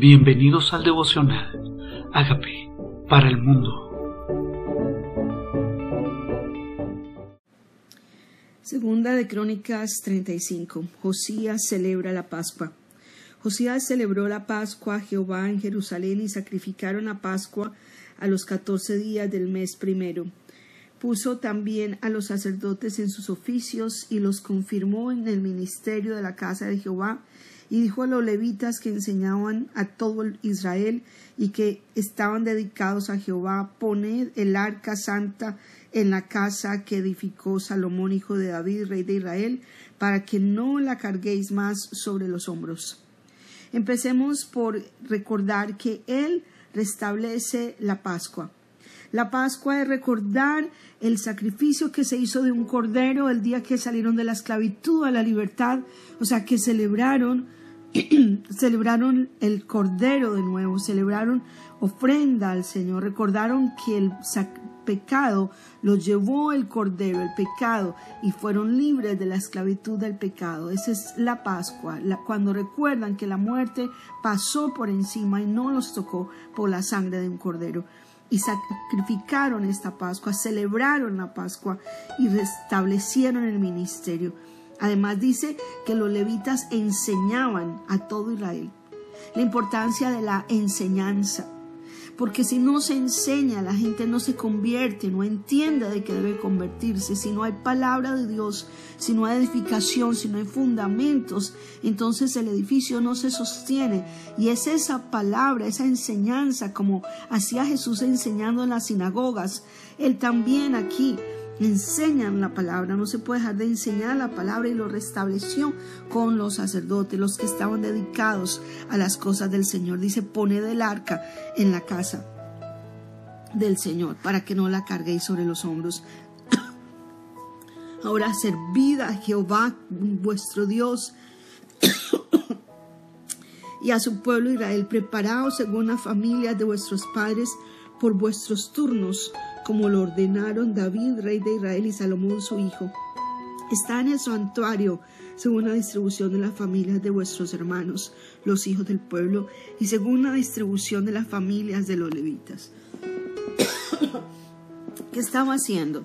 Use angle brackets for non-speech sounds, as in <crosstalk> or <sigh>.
Bienvenidos al devocional. Hágame para el mundo. Segunda de Crónicas 35. Josías celebra la Pascua. Josías celebró la Pascua a Jehová en Jerusalén y sacrificaron la Pascua a los catorce días del mes primero. Puso también a los sacerdotes en sus oficios y los confirmó en el ministerio de la casa de Jehová y dijo a los levitas que enseñaban a todo Israel y que estaban dedicados a Jehová, poned el arca santa en la casa que edificó Salomón, hijo de David, rey de Israel, para que no la carguéis más sobre los hombros. Empecemos por recordar que Él restablece la Pascua. La Pascua es recordar el sacrificio que se hizo de un cordero el día que salieron de la esclavitud a la libertad, o sea, que celebraron <clears throat> celebraron el Cordero de nuevo, celebraron ofrenda al Señor, recordaron que el pecado lo llevó el Cordero, el pecado, y fueron libres de la esclavitud del pecado. Esa es la Pascua, cuando recuerdan que la muerte pasó por encima y no los tocó por la sangre de un Cordero. Y sacrificaron esta Pascua, celebraron la Pascua y restablecieron el ministerio. Además dice que los levitas enseñaban a todo Israel la importancia de la enseñanza. Porque si no se enseña, la gente no se convierte, no entiende de qué debe convertirse. Si no hay palabra de Dios, si no hay edificación, si no hay fundamentos, entonces el edificio no se sostiene. Y es esa palabra, esa enseñanza, como hacía Jesús enseñando en las sinagogas. Él también aquí enseñan la palabra, no se puede dejar de enseñar la palabra y lo restableció con los sacerdotes, los que estaban dedicados a las cosas del Señor. Dice, pone del arca en la casa del Señor para que no la carguéis sobre los hombros. <coughs> Ahora servid a Jehová vuestro Dios <coughs> y a su pueblo Israel, preparaos según las familias de vuestros padres por vuestros turnos como lo ordenaron David, rey de Israel, y Salomón, su hijo. Está en el santuario según la distribución de las familias de vuestros hermanos, los hijos del pueblo, y según la distribución de las familias de los levitas. <coughs> ¿Qué estaba haciendo?